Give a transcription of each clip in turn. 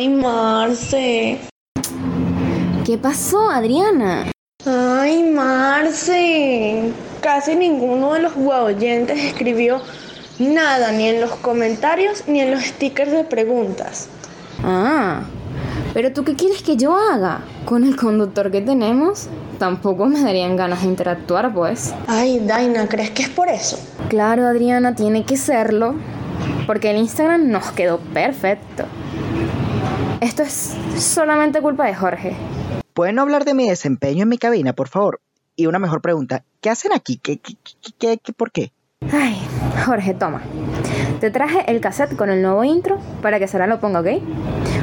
Ay, Marce. ¿Qué pasó, Adriana? Ay, Marce. Casi ninguno de los oyentes escribió nada, ni en los comentarios ni en los stickers de preguntas. Ah, pero tú qué quieres que yo haga? Con el conductor que tenemos, tampoco me darían ganas de interactuar, pues. Ay, Daina, ¿crees que es por eso? Claro, Adriana, tiene que serlo, porque el Instagram nos quedó perfecto. Esto es solamente culpa de Jorge. ¿Pueden hablar de mi desempeño en mi cabina, por favor? Y una mejor pregunta, ¿qué hacen aquí? ¿Qué, qué, qué, qué por qué? Ay, Jorge, toma. Te traje el cassette con el nuevo intro para que Sara lo ponga, ¿ok?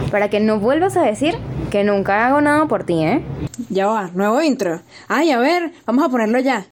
Para que no vuelvas a decir que nunca hago nada por ti, ¿eh? Ya va, nuevo intro. Ay, a ver, vamos a ponerlo ya.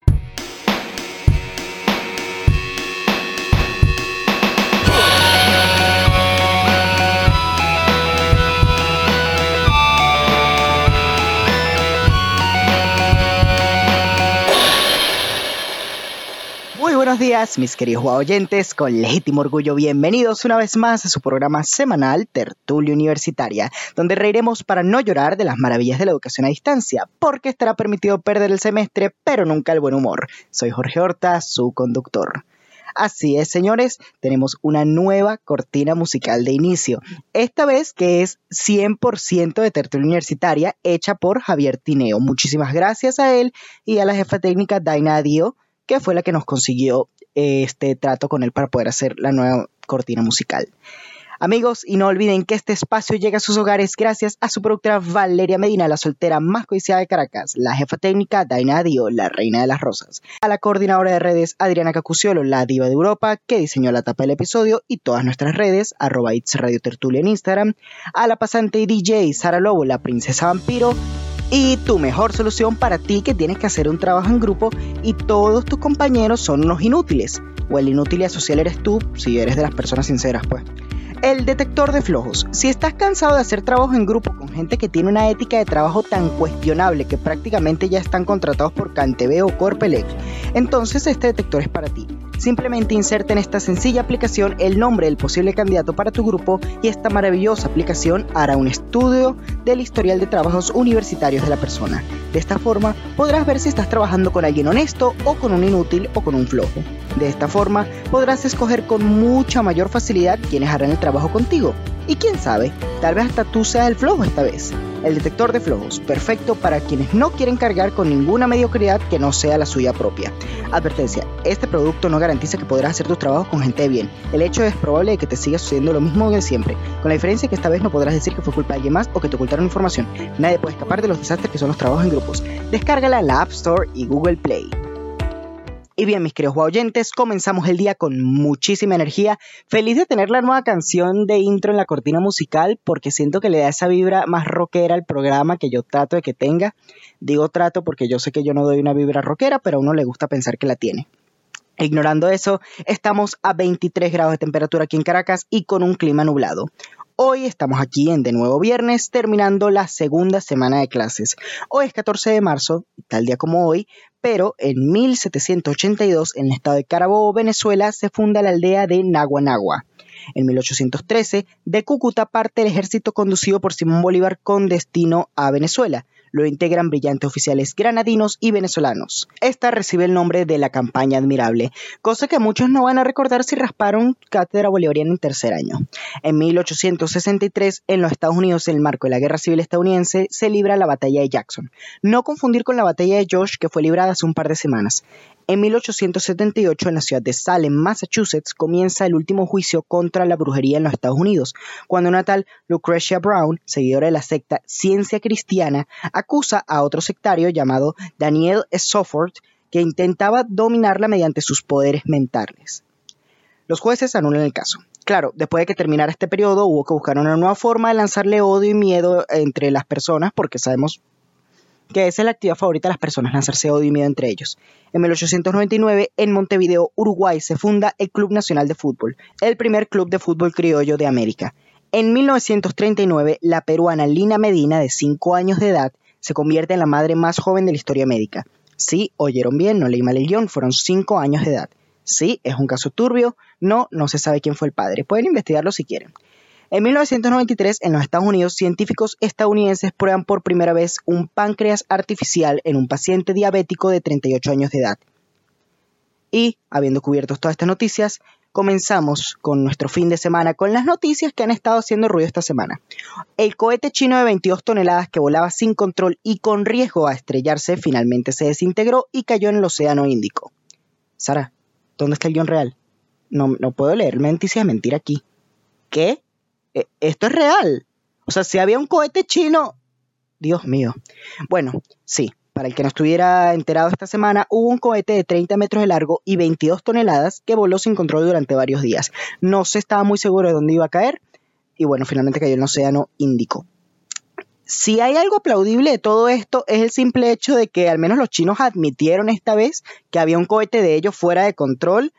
Buenos días, mis queridos oyentes, con legítimo orgullo, bienvenidos una vez más a su programa semanal Tertulia Universitaria, donde reiremos para no llorar de las maravillas de la educación a distancia, porque estará permitido perder el semestre, pero nunca el buen humor. Soy Jorge Horta, su conductor. Así es, señores, tenemos una nueva cortina musical de inicio, esta vez que es 100% de tertulia universitaria, hecha por Javier Tineo. Muchísimas gracias a él y a la jefa técnica Daina Dio que fue la que nos consiguió este trato con él para poder hacer la nueva cortina musical. Amigos, y no olviden que este espacio llega a sus hogares gracias a su productora Valeria Medina, la soltera más codiciada de Caracas, la jefa técnica Daina Dio, la reina de las rosas, a la coordinadora de redes Adriana Cacuciolo, la diva de Europa, que diseñó la tapa del episodio y todas nuestras redes, arroba It's Radio Tertulia en Instagram, a la pasante y DJ Sara Lobo, la princesa vampiro, y tu mejor solución para ti que tienes que hacer un trabajo en grupo y todos tus compañeros son unos inútiles. O el inútil y asocial eres tú, si eres de las personas sinceras, pues. El detector de flojos. Si estás cansado de hacer trabajo en grupo con gente que tiene una ética de trabajo tan cuestionable que prácticamente ya están contratados por CanTV o Corpelec, entonces este detector es para ti. Simplemente inserta en esta sencilla aplicación el nombre del posible candidato para tu grupo y esta maravillosa aplicación hará un estudio del historial de trabajos universitarios de la persona. De esta forma podrás ver si estás trabajando con alguien honesto o con un inútil o con un flojo. De esta forma podrás escoger con mucha mayor facilidad quienes harán el trabajo contigo. Y quién sabe, tal vez hasta tú seas el flojo esta vez. El detector de flojos, perfecto para quienes no quieren cargar con ninguna mediocridad que no sea la suya propia. Advertencia, este producto no garantiza que podrás hacer tus trabajos con gente bien. El hecho es probable de que te siga sucediendo lo mismo de siempre, con la diferencia que esta vez no podrás decir que fue culpa de alguien más o que te ocultaron información. Nadie puede escapar de los desastres que son los trabajos en grupos. Descárgala en la App Store y Google Play. Y bien, mis queridos oyentes, comenzamos el día con muchísima energía. Feliz de tener la nueva canción de intro en la cortina musical porque siento que le da esa vibra más rockera al programa que yo trato de que tenga. Digo trato porque yo sé que yo no doy una vibra rockera, pero a uno le gusta pensar que la tiene. Ignorando eso, estamos a 23 grados de temperatura aquí en Caracas y con un clima nublado. Hoy estamos aquí en de nuevo viernes, terminando la segunda semana de clases. Hoy es 14 de marzo, tal día como hoy, pero en 1782, en el estado de Carabobo, Venezuela, se funda la aldea de Naguanagua. En 1813, de Cúcuta parte el ejército conducido por Simón Bolívar con destino a Venezuela. Lo integran brillantes oficiales granadinos y venezolanos. Esta recibe el nombre de la campaña admirable, cosa que muchos no van a recordar si rasparon cátedra bolivariana en tercer año. En 1863, en los Estados Unidos, en el marco de la Guerra Civil estadounidense, se libra la batalla de Jackson. No confundir con la batalla de Josh, que fue librada hace un par de semanas. En 1878, en la ciudad de Salem, Massachusetts, comienza el último juicio contra la brujería en los Estados Unidos, cuando una tal Lucretia Brown, seguidora de la secta Ciencia Cristiana, acusa a otro sectario llamado Daniel Sofford que intentaba dominarla mediante sus poderes mentales. Los jueces anulan el caso. Claro, después de que terminara este periodo hubo que buscar una nueva forma de lanzarle odio y miedo entre las personas, porque sabemos que es la actividad favorita de las personas, lanzarse odio y miedo entre ellos. En 1899, en Montevideo, Uruguay, se funda el Club Nacional de Fútbol, el primer club de fútbol criollo de América. En 1939, la peruana Lina Medina, de 5 años de edad, se convierte en la madre más joven de la historia médica. Sí, oyeron bien, no leí mal el guion, fueron 5 años de edad. Sí, es un caso turbio, no, no se sabe quién fue el padre, pueden investigarlo si quieren. En 1993, en los Estados Unidos, científicos estadounidenses prueban por primera vez un páncreas artificial en un paciente diabético de 38 años de edad. Y, habiendo cubierto todas estas noticias, comenzamos con nuestro fin de semana con las noticias que han estado haciendo ruido esta semana. El cohete chino de 22 toneladas que volaba sin control y con riesgo a estrellarse finalmente se desintegró y cayó en el Océano Índico. Sara, ¿dónde está el guion real? No, no puedo leer noticias de mentir aquí. ¿Qué? E, esto es real. O sea, si había un cohete chino... Dios mío. Bueno, sí, para el que no estuviera enterado esta semana, hubo un cohete de 30 metros de largo y 22 toneladas que voló sin control durante varios días. No se estaba muy seguro de dónde iba a caer y bueno, finalmente cayó en el Océano Índico. Si hay algo aplaudible de todo esto es el simple hecho de que al menos los chinos admitieron esta vez que había un cohete de ellos fuera de control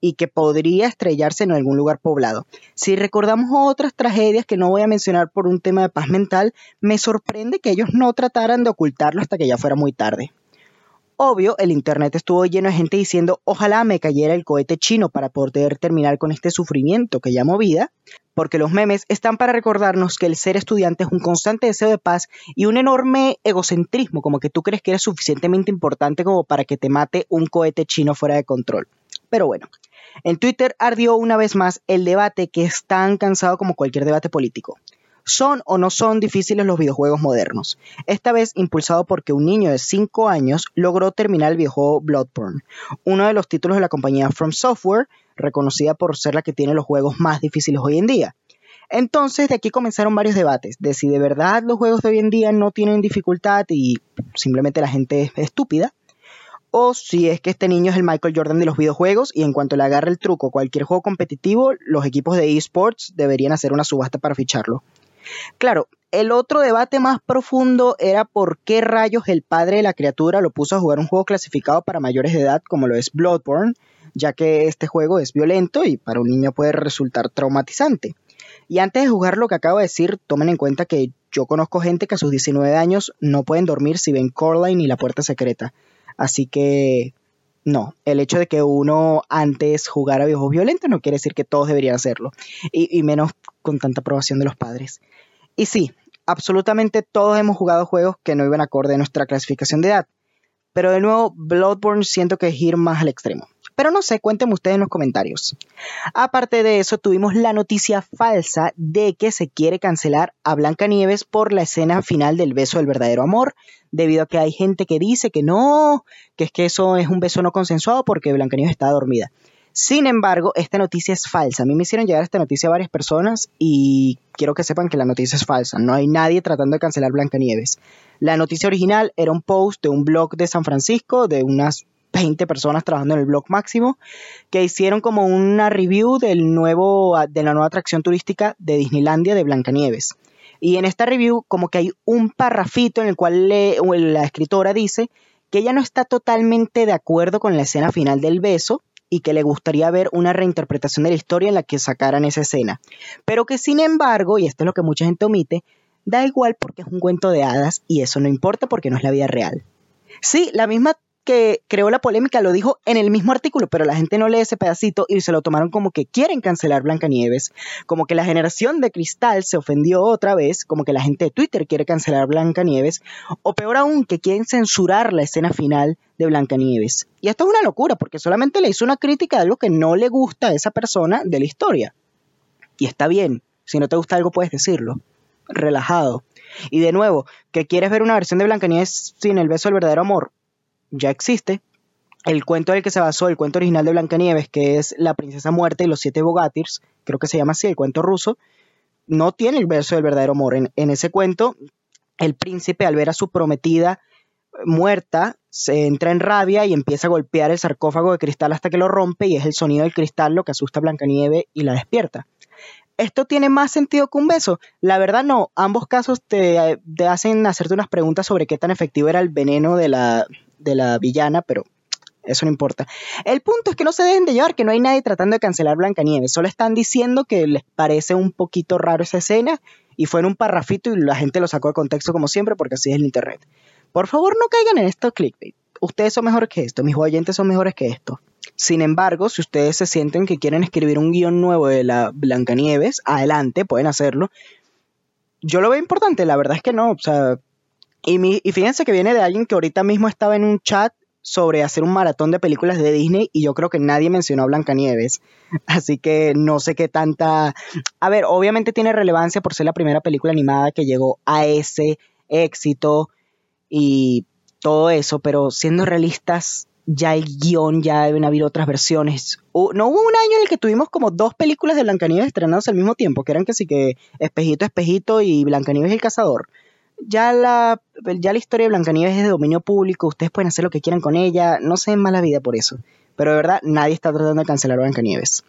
y que podría estrellarse en algún lugar poblado. Si recordamos otras tragedias que no voy a mencionar por un tema de paz mental, me sorprende que ellos no trataran de ocultarlo hasta que ya fuera muy tarde. Obvio, el internet estuvo lleno de gente diciendo ojalá me cayera el cohete chino para poder terminar con este sufrimiento que llamo vida, porque los memes están para recordarnos que el ser estudiante es un constante deseo de paz y un enorme egocentrismo, como que tú crees que eres suficientemente importante como para que te mate un cohete chino fuera de control. Pero bueno, en Twitter ardió una vez más el debate que es tan cansado como cualquier debate político. ¿Son o no son difíciles los videojuegos modernos? Esta vez impulsado porque un niño de 5 años logró terminar el videojuego Bloodborne, uno de los títulos de la compañía From Software, reconocida por ser la que tiene los juegos más difíciles hoy en día. Entonces de aquí comenzaron varios debates de si de verdad los juegos de hoy en día no tienen dificultad y simplemente la gente es estúpida, o si es que este niño es el Michael Jordan de los videojuegos y en cuanto le agarre el truco cualquier juego competitivo, los equipos de esports deberían hacer una subasta para ficharlo. Claro, el otro debate más profundo era por qué rayos el padre de la criatura lo puso a jugar un juego clasificado para mayores de edad como lo es Bloodborne, ya que este juego es violento y para un niño puede resultar traumatizante. Y antes de jugar lo que acabo de decir, tomen en cuenta que yo conozco gente que a sus 19 años no pueden dormir si ven Coraline y la puerta secreta. Así que no, el hecho de que uno antes jugara videojuegos violentos no quiere decir que todos deberían hacerlo, y, menos con tanta aprobación de los padres. Y sí, absolutamente todos hemos jugado juegos que no iban acorde a nuestra clasificación de edad, pero de nuevo, Bloodborne siento que es ir más al extremo. Pero no sé, cuéntenme ustedes en los comentarios. Aparte de eso, tuvimos la noticia falsa de que se quiere cancelar a Blancanieves por la escena final del beso del verdadero amor, debido a que hay gente que dice que no, que es que eso es un beso no consensuado porque Blancanieves está dormida. Sin embargo, esta noticia es falsa. A mí me hicieron llegar esta noticia a varias personas y quiero que sepan que la noticia es falsa. No hay nadie tratando de cancelar Blancanieves. La noticia original era un post de un blog de San Francisco de unas 20 personas trabajando en el blog máximo, que hicieron como una review del nuevo, de la nueva atracción turística de Disneylandia de Blancanieves. Y en esta review como que hay un parrafito en el cual la escritora dice que ella no está totalmente de acuerdo con la escena final del beso y que le gustaría ver una reinterpretación de la historia en la que sacaran esa escena. Pero que sin embargo, y esto es lo que mucha gente omite, da igual porque es un cuento de hadas y eso no importa porque no es la vida real. Sí, la misma que creó la polémica lo dijo en el mismo artículo, pero la gente no lee ese pedacito y se lo tomaron como que quieren cancelar Blancanieves, como que la generación de cristal se ofendió otra vez, como que la gente de Twitter quiere cancelar Blancanieves, o peor aún, que quieren censurar la escena final de Blancanieves. Y esto es una locura, porque solamente le hizo una crítica de algo que no le gusta a esa persona de la historia. Y está bien, si no te gusta algo puedes decirlo, relajado. Y de nuevo, que quieres ver una versión de Blancanieves sin el beso del verdadero amor, ya existe. El cuento del que se basó, el cuento original de Blancanieves, que es La princesa muerta y los siete bogatirs, creo que se llama así, el cuento ruso, no tiene el verso del verdadero amor. En, ese cuento, el príncipe al ver a su prometida muerta, se entra en rabia y empieza a golpear el sarcófago de cristal hasta que lo rompe y es el sonido del cristal lo que asusta a Blancanieves y la despierta. ¿Esto tiene más sentido que un beso? La verdad no, ambos casos te hacen hacerte unas preguntas sobre qué tan efectivo era el veneno de la, de la villana, pero eso no importa. El punto es que no se dejen de llevar, que no hay nadie tratando de cancelar Blancanieves. Solo están diciendo que les parece un poquito raro esa escena y fue en un parrafito y la gente lo sacó de contexto como siempre porque así es el internet. Por favor, no caigan en esto clickbait. Ustedes son mejores que esto, mis oyentes son mejores que esto. Sin embargo, si ustedes se sienten que quieren escribir un guion nuevo de la Blancanieves, adelante, pueden hacerlo. Yo lo veo importante, la verdad es que no, o sea, y, mi- y fíjense que viene de alguien que ahorita mismo estaba en un chat sobre hacer un maratón de películas de Disney y yo creo que nadie mencionó a Blancanieves. Así que no sé qué tanta... A ver, obviamente tiene relevancia por ser la primera película animada que llegó a ese éxito y todo eso, pero siendo realistas, ya el guion, ya deben haber otras versiones. No hubo un año en el que tuvimos como dos películas de Blancanieves estrenadas al mismo tiempo, que eran que sí que Espejito, Espejito y Blancanieves y el Cazador. Ya la, ya la historia de Blancanieves es de dominio público, ustedes pueden hacer lo que quieran con ella, no se den mala vida por eso. Pero de verdad, nadie está tratando de cancelar a Blancanieves.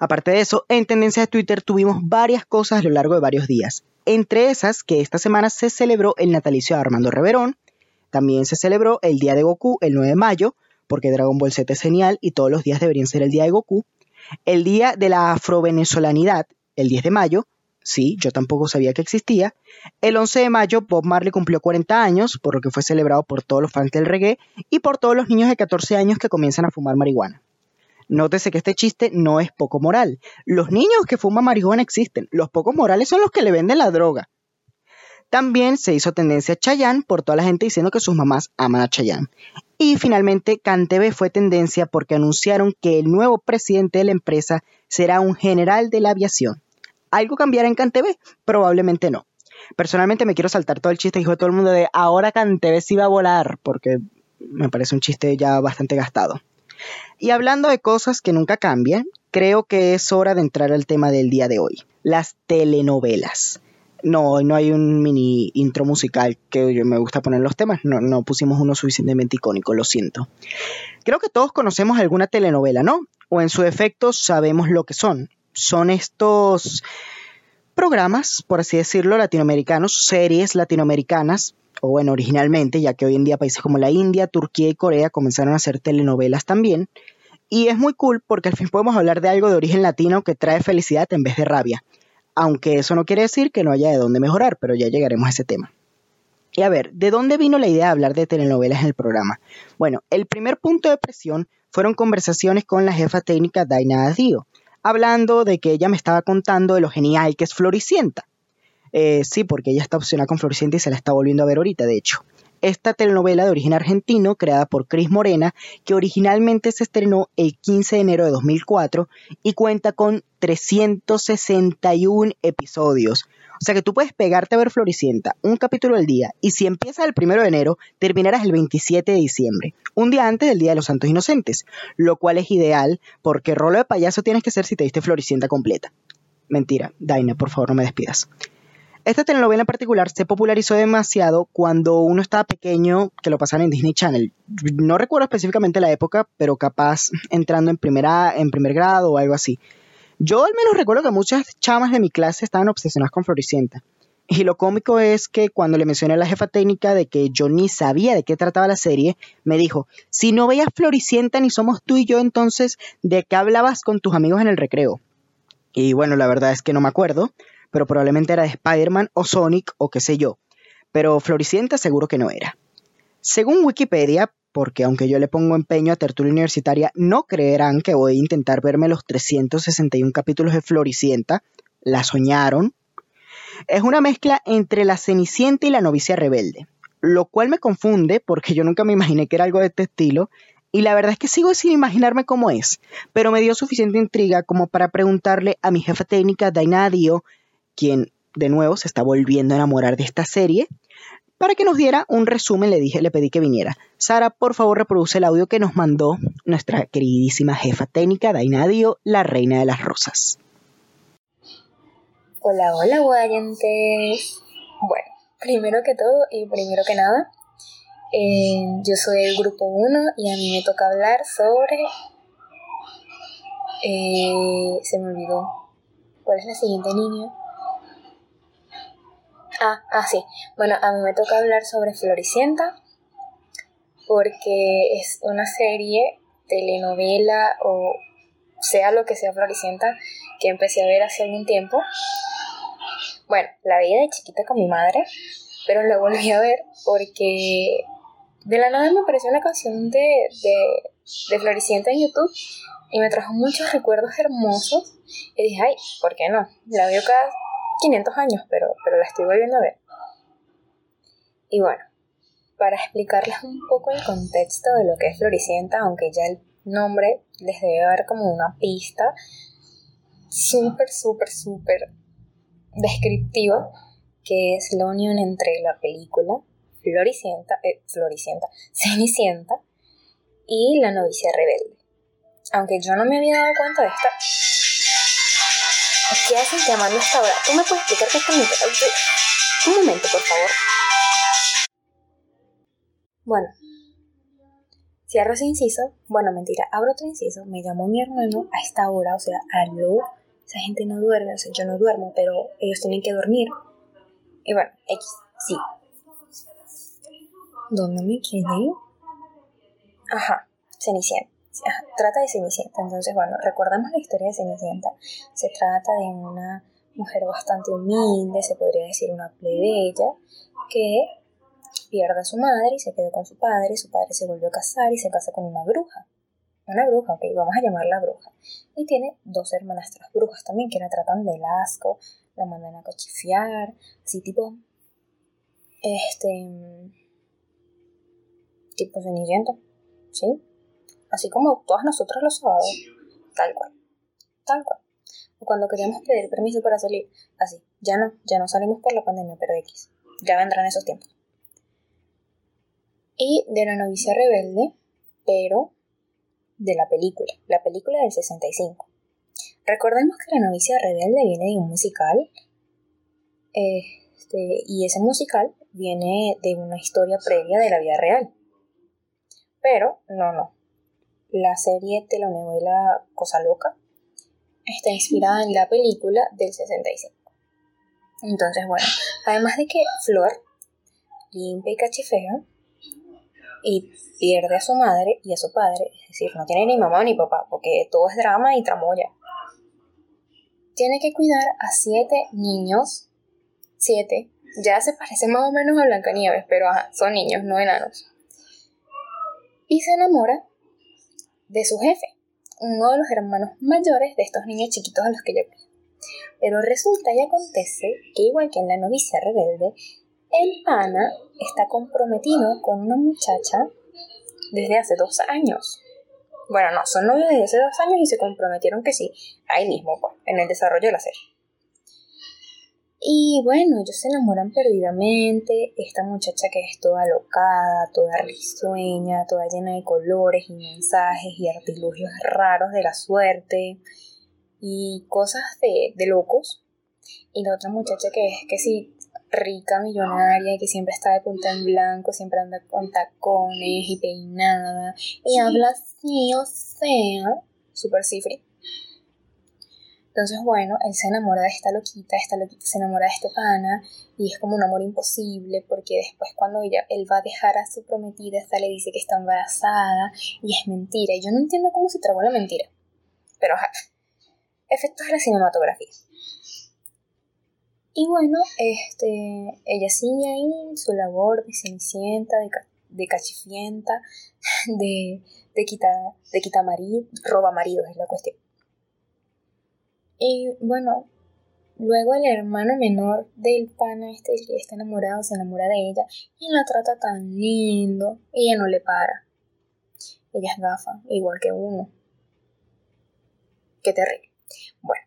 Aparte de eso, en tendencias de Twitter tuvimos varias cosas a lo largo de varios días. Entre esas, que esta semana se celebró el natalicio de Armando Reverón, también se celebró el Día de Goku el 9 de mayo, porque Dragon Ball Z es genial y todos los días deberían ser el Día de Goku. El Día de la Afrovenezolanidad, el 10 de mayo, sí, yo tampoco sabía que existía. El 11 de mayo, Bob Marley cumplió 40 años, por lo que fue celebrado por todos los fans del reggae y por todos los niños de 14 años que comienzan a fumar marihuana. Nótese que este chiste no es poco moral. Los niños que fuman marihuana existen. Los pocos morales son los que le venden la droga. También se hizo tendencia a Chayanne por toda la gente diciendo que sus mamás aman a Chayanne. Y finalmente CanTV fue tendencia porque anunciaron que el nuevo presidente de la empresa será un general de la aviación. ¿Algo cambiará en CanTV? Probablemente no. Personalmente me quiero saltar todo el chiste dijo todo el mundo de ahora CanTV sí va a volar, porque me parece un chiste ya bastante gastado. Y hablando de cosas que nunca cambian, creo que es hora de entrar al tema del día de hoy, las telenovelas. No, no hay un mini intro musical que yo me gusta poner los temas, no, no pusimos uno suficientemente icónico, lo siento. Creo que todos conocemos alguna telenovela, ¿no? O en su defecto sabemos lo que son. Son estos programas, por así decirlo, latinoamericanos, series latinoamericanas, o bueno, originalmente, ya que hoy en día países como la India, Turquía y Corea comenzaron a hacer telenovelas también. Y es muy cool porque al fin podemos hablar de algo de origen latino que trae felicidad en vez de rabia. Aunque eso no quiere decir que no haya de dónde mejorar, pero ya llegaremos a ese tema. Y a ver, ¿de dónde vino la idea de hablar de telenovelas en el programa? Bueno, el primer punto de presión fueron conversaciones con la jefa técnica Daina Dio, hablando de que ella me estaba contando de lo genial que es Floricienta. Eh, sí, porque ella está obsesionada con Floricienta y se la está volviendo a ver ahorita, de hecho. Esta telenovela de origen argentino, creada por Cris Morena, que originalmente se estrenó el 15 de enero de 2004 y cuenta con 361 episodios. O sea que tú puedes pegarte a ver Floricienta un capítulo al día y si empiezas el 1 de enero, terminarás el 27 de diciembre, un día antes del Día de los Santos Inocentes, lo cual es ideal porque rolo de payaso tienes que ser si te diste Floricienta completa. Mentira, Daina, por favor no me despidas. Esta telenovela en particular se popularizó demasiado cuando uno estaba pequeño, que lo pasaban en Disney Channel. No recuerdo específicamente la época, pero capaz entrando en, primera, en primer grado o algo así. Yo al menos recuerdo que muchas chamas de mi clase estaban obsesionadas con Floricienta. Y lo cómico es que cuando le mencioné a la jefa técnica de que yo ni sabía de qué trataba la serie, me dijo, si no veías Floricienta ni somos tú y yo, entonces, ¿de qué hablabas con tus amigos en el recreo? Y bueno, la verdad es que no me acuerdo, pero probablemente era de Spider-Man o Sonic o qué sé yo. Pero Floricienta seguro que no era. Según Wikipedia, porque aunque yo le pongo empeño a Tertulia Universitaria, no creerán que voy a intentar verme los 361 capítulos de Floricienta. La soñaron. Es una mezcla entre la Cenicienta y la novicia rebelde, lo cual me confunde porque yo nunca me imaginé que era algo de este estilo y la verdad es que sigo sin imaginarme cómo es, pero me dio suficiente intriga como para preguntarle a mi jefa técnica Daina Dio, quien de nuevo se está volviendo a enamorar de esta serie, para que nos diera un resumen le dije, le pedí que viniera. Sara, por favor, reproduce el audio que nos mandó nuestra queridísima jefa técnica Daina Dio, la reina de las rosas. Hola, hola, guayentes. Bueno, primero que todo y primero que nada, eh, yo soy el grupo 1 y a mí me toca hablar sobre... eh, se me olvidó. ¿Cuál es la siguiente niña? Ah, ah, sí. Bueno, a mí me toca hablar sobre Floricienta porque es una serie, telenovela o sea lo que sea Floricienta que empecé a ver hace algún tiempo. Bueno, la veía de chiquita con mi madre, pero la volví a ver porque de la nada me apareció una canción de, de, de Floricienta en YouTube y me trajo muchos recuerdos hermosos. Y dije, ay, ¿por qué no? La veo cada 500 años, pero, pero la estoy volviendo a ver. Y bueno, para explicarles un poco el contexto de lo que es Floricienta, aunque ya el nombre les debe dar como una pista súper, súper, súper descriptiva, que es la unión entre la película Floricienta, eh, Floricienta, Cenicienta y la novicia rebelde. Aunque yo no me había dado cuenta de esta... ¿Qué hacen llamando a esta hora? ¿Tú me puedes explicar qué está Un momento, por favor. Bueno, cierro ese inciso. Bueno, mentira, abro otro inciso. Me llamó mi hermano a esta hora, o sea, aló. Esa gente no duerme, o sea, yo no duermo, pero ellos tienen que dormir. Y bueno, X, sí. ¿Dónde me quedé? Ajá, Cenicienta. Trata de Cenicienta. Entonces, bueno, recordamos la historia de Cenicienta. Se trata de una mujer bastante humilde, se podría decir una plebeya, que pierde a su madre y se quedó con su padre. Su padre se volvió a casar y se casa con una bruja. Una bruja, ok, vamos a llamarla bruja. Y tiene dos hermanastras brujas también que la tratan de asco, la mandan a cochifiar, así tipo. Este. tipo ceniciento, ¿sí? Así como todas nosotras los sábados, tal cual, tal cual. cuando queríamos pedir permiso para salir, así, ya no, ya no salimos por la pandemia, pero X, ya vendrán esos tiempos y de la novicia rebelde, pero de la película, la película del 65. Recordemos que la novicia rebelde viene de un musical este, y ese musical viene de una historia previa de la vida real. Pero, no, no. La serie telenovela Cosa Loca está inspirada en la película del 65. Entonces, bueno, además de que Flor, limpia y cachifea, y pierde a su madre y a su padre, es decir, no tiene ni mamá ni papá, porque todo es drama y tramoya. Tiene que cuidar a siete niños, siete, ya se parece más o menos a Blancanieves, pero son niños, no enanos. Y se enamora de su jefe, uno de los hermanos mayores de estos niños chiquitos a los que ella cuida. Pero resulta y acontece que igual que en la novicia rebelde, el pana está comprometido con una muchacha desde hace dos años. Bueno, no, son novios desde hace dos años y se comprometieron que sí, ahí mismo, pues, en el desarrollo de la serie. Y bueno, ellos se enamoran perdidamente. Esta muchacha que es toda locada, toda risueña, toda llena de colores y mensajes y artilugios raros de la suerte y cosas de, de locos. Y la otra muchacha que es que sí, rica, millonaria, que siempre está de punta en blanco, siempre anda con tacones y peinada, y habla así, o sea, super cifre. Entonces, bueno, él se enamora de esta loquita, esta loquita se enamora de este pana, y es como un amor imposible, porque después cuando ella, él va a dejar a su prometida, esta le dice que está embarazada, y es mentira, y yo no entiendo cómo se tragó la mentira. Pero ajá, efectos de la cinematografía. Y bueno, este, ella sigue ahí su labor de cenicienta, de, de cachifienta, de, de quita, de quita marido, roba maridos es la cuestión. Y bueno, luego el hermano menor del pana este, que está enamorado, se enamora de ella y la trata tan lindo. Ella no le para. Ella es gafa, igual que uno. Qué terrible. Bueno.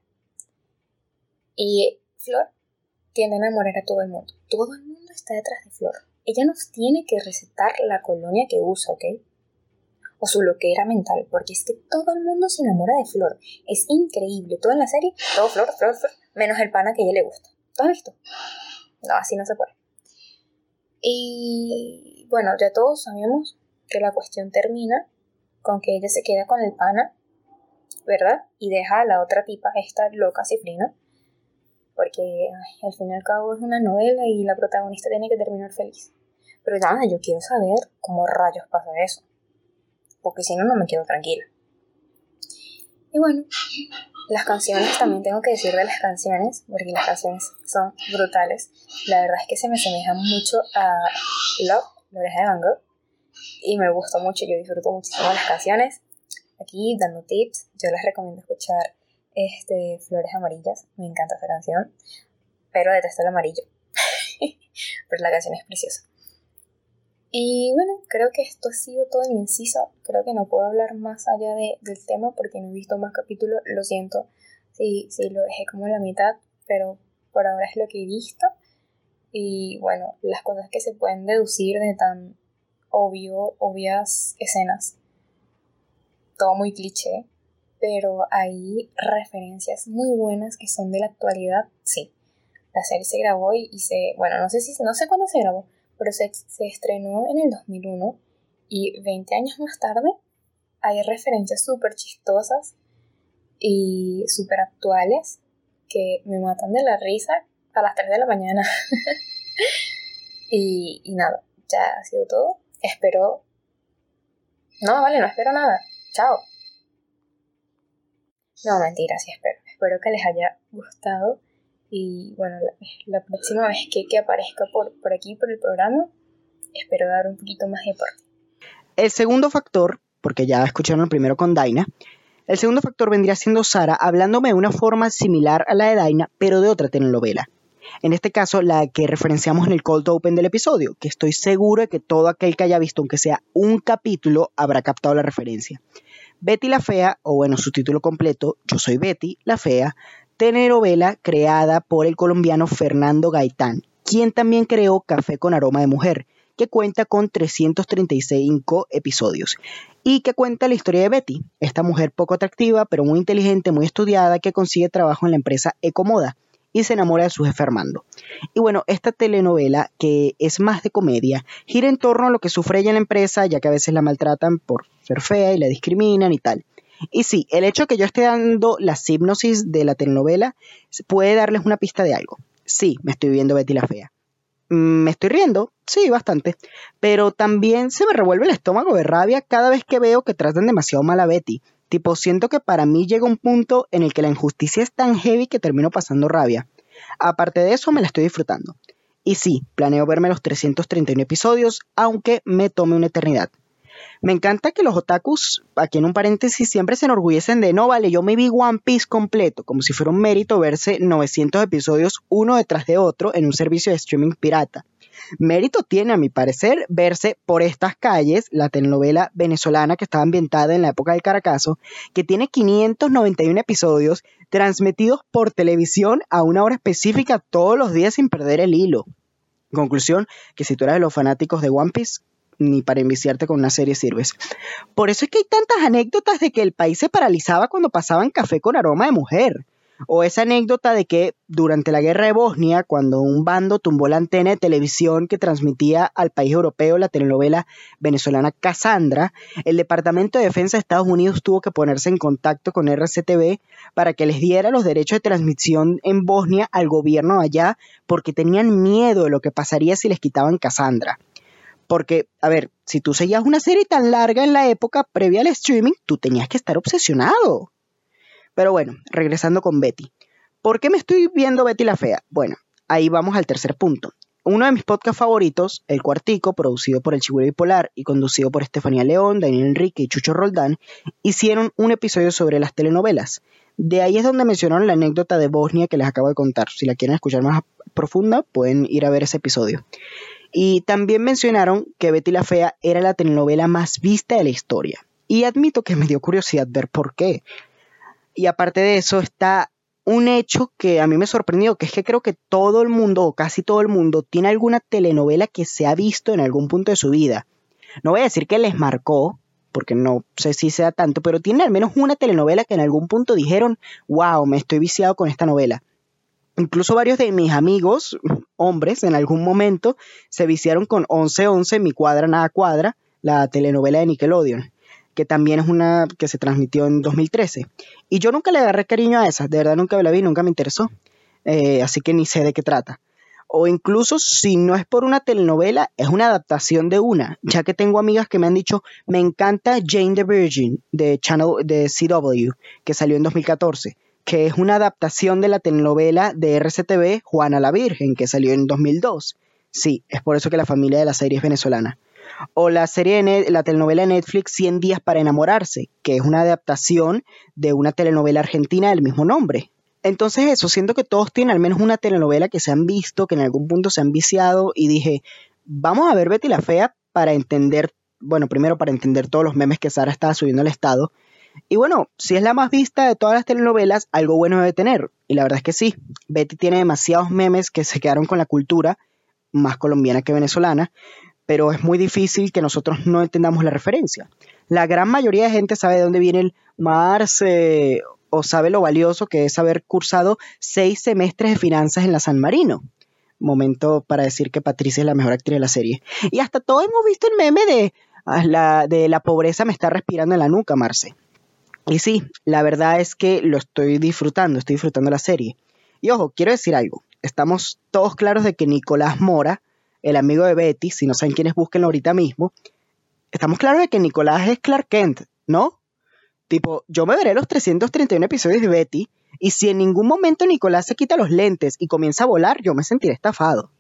Y Flor tiende a enamorar a todo el mundo. Todo el mundo está detrás de Flor. Ella nos tiene que recetar la colonia que usa, ¿ok? O su loquera mental, porque es que todo el mundo se enamora de Flor. Es increíble. Todo en la serie, todo Flor, Flor, Flor, menos el pana que a ella le gusta. ¿Tú has visto? No, así no se puede. Y bueno, ya todos sabemos que la cuestión termina con que ella se queda con el pana, ¿verdad? Y deja a la otra tipa, esta loca cifrina, porque al fin y al cabo es una novela y la protagonista tiene que terminar feliz. Pero nada, yo quiero saber cómo rayos pasa eso, porque si no, no me quedo tranquila. Y bueno, las canciones, también tengo que decir de las canciones, porque las canciones son brutales. La verdad es que se me asemejan mucho a Love, la de Van y me gustó mucho, yo disfruto muchísimo las canciones. Aquí dando tips, yo les recomiendo escuchar este, Flores Amarillas, me encanta esa canción, pero detesto el amarillo, pero la canción es preciosa. Y bueno, creo que esto ha sido todo en inciso. Creo que no puedo hablar más allá de, del tema porque no he visto más capítulos. Lo siento si, si lo dejé como la mitad, pero por ahora es lo que he visto. Y bueno, las cosas que se pueden deducir de tan obvio, obvias escenas. Todo muy cliché, pero hay referencias muy buenas que son de la actualidad. Sí, la serie se grabó y, se, bueno, no sé si, no sé cuándo se grabó, pero se, se estrenó en el 2001 y 20 años más tarde hay referencias súper chistosas y súper actuales que me matan de la risa a las 3 de la mañana. y, y nada, ya ha sido todo. Espero... No, vale, no espero nada. Chao. No, mentira, sí espero. Espero que les haya gustado y bueno, la, próxima vez que, que aparezca por, por aquí, por el programa, espero dar un poquito más de parte. El segundo factor, porque ya escucharon el primero con Daina, el segundo factor vendría siendo Sara hablándome de una forma similar a la de Daina, pero de otra telenovela. En este caso, la que referenciamos en el cold open del episodio, que estoy seguro de que todo aquel que haya visto, aunque sea un capítulo, habrá captado la referencia. Betty la Fea, o bueno, su título completo, Yo soy Betty la Fea, telenovela creada por el colombiano Fernando Gaitán, quien también creó Café con aroma de mujer, que cuenta con 335 episodios y que cuenta la historia de Betty, esta mujer poco atractiva pero muy inteligente, muy estudiada, que consigue trabajo en la empresa Ecomoda y se enamora de su jefe Armando. Y bueno, esta telenovela, que es más de comedia, gira en torno a lo que sufre ella en la empresa, ya que a veces la maltratan por ser fea y la discriminan y tal. Y sí, el hecho de que yo esté dando la hipnosis de la telenovela puede darles una pista de algo. Sí, me estoy viendo Betty la Fea. Mm, ¿Me estoy riendo? Sí, bastante. Pero también se me revuelve el estómago de rabia cada vez que veo que tratan demasiado mal a Betty. Tipo, siento que para mí llega un punto en el que la injusticia es tan heavy que termino pasando rabia. Aparte de eso, me la estoy disfrutando. Y sí, planeo verme los 331 episodios, aunque me tome una eternidad. Me encanta que los otakus, aquí en un paréntesis, siempre se enorgullecen de no, vale, yo me vi One Piece completo, como si fuera un mérito verse 900 episodios uno detrás de otro en un servicio de streaming pirata. Mérito tiene, a mi parecer, verse por estas calles la telenovela venezolana que estaba ambientada en la época del Caracazo, que tiene 591 episodios transmitidos por televisión a una hora específica todos los días sin perder el hilo. Conclusión, que si tú eres de los fanáticos de One Piece, ni para enviciarte con una serie sirves. Por eso es que hay tantas anécdotas de que el país se paralizaba cuando pasaban café con aroma de mujer. O esa anécdota de que durante la guerra de Bosnia, cuando un bando tumbó la antena de televisión que transmitía al país europeo la telenovela venezolana Cassandra, el Departamento de Defensa de Estados Unidos tuvo que ponerse en contacto con RCTV para que les diera los derechos de transmisión en Bosnia al gobierno allá porque tenían miedo de lo que pasaría si les quitaban Cassandra. Porque, a ver, si tú seguías una serie tan larga en la época previa al streaming, tú tenías que estar obsesionado. Pero bueno, regresando con Betty. ¿Por qué me estoy viendo Betty la Fea? Bueno, ahí vamos al tercer punto. Uno de mis podcasts favoritos, El Cuartico, producido por El Chigüiro Bipolar y conducido por Estefanía León, Daniel Enrique y Chucho Roldán, hicieron un episodio sobre las telenovelas. De ahí es donde mencionaron la anécdota de Bosnia que les acabo de contar. Si la quieren escuchar más profunda, pueden ir a ver ese episodio. Y también mencionaron que Betty la Fea era la telenovela más vista de la historia. Y admito que me dio curiosidad ver por qué. Y aparte de eso está un hecho que a mí me sorprendió, que es que creo que todo el mundo, o casi todo el mundo, tiene alguna telenovela que se ha visto en algún punto de su vida. No voy a decir que les marcó, porque no sé si sea tanto, pero tiene al menos una telenovela que en algún punto dijeron, wow, me estoy viciado con esta novela. Incluso varios de mis amigos, hombres, en algún momento se viciaron con 1111, Mi Cuadra Nada Cuadra, la telenovela de Nickelodeon, que también es una que se transmitió en 2013. Y yo nunca le agarré cariño a esa, de verdad nunca la vi, nunca me interesó, eh, así que ni sé de qué trata. O incluso si no es por una telenovela, es una adaptación de una, ya que tengo amigas que me han dicho, me encanta Jane the Virgin de Channel de CW, que salió en 2014 que es una adaptación de la telenovela de RCTV Juana la Virgen, que salió en 2002. Sí, es por eso que la familia de la serie es venezolana. O la serie, de la telenovela de Netflix 100 días para enamorarse, que es una adaptación de una telenovela argentina del mismo nombre. Entonces eso, siento que todos tienen al menos una telenovela que se han visto, que en algún punto se han viciado y dije, vamos a ver Betty la Fea para entender, bueno, primero para entender todos los memes que Sara estaba subiendo al estado. Y bueno, si es la más vista de todas las telenovelas, algo bueno debe tener. Y la verdad es que sí, Betty tiene demasiados memes que se quedaron con la cultura, más colombiana que venezolana, pero es muy difícil que nosotros no entendamos la referencia. La gran mayoría de gente sabe de dónde viene el Marce o sabe lo valioso que es haber cursado seis semestres de finanzas en la San Marino. Momento para decir que Patricia es la mejor actriz de la serie. Y hasta todos hemos visto el meme de ah, la, de la pobreza me está respirando en la nuca, Marce. Y sí, la verdad es que lo estoy disfrutando, estoy disfrutando la serie. Y ojo, quiero decir algo. Estamos todos claros de que Nicolás Mora, el amigo de Betty, si no saben quién es, búsquenlo ahorita mismo. Estamos claros de que Nicolás es Clark Kent, ¿no? Tipo, yo me veré los 331 episodios de Betty y si en ningún momento Nicolás se quita los lentes y comienza a volar, yo me sentiré estafado.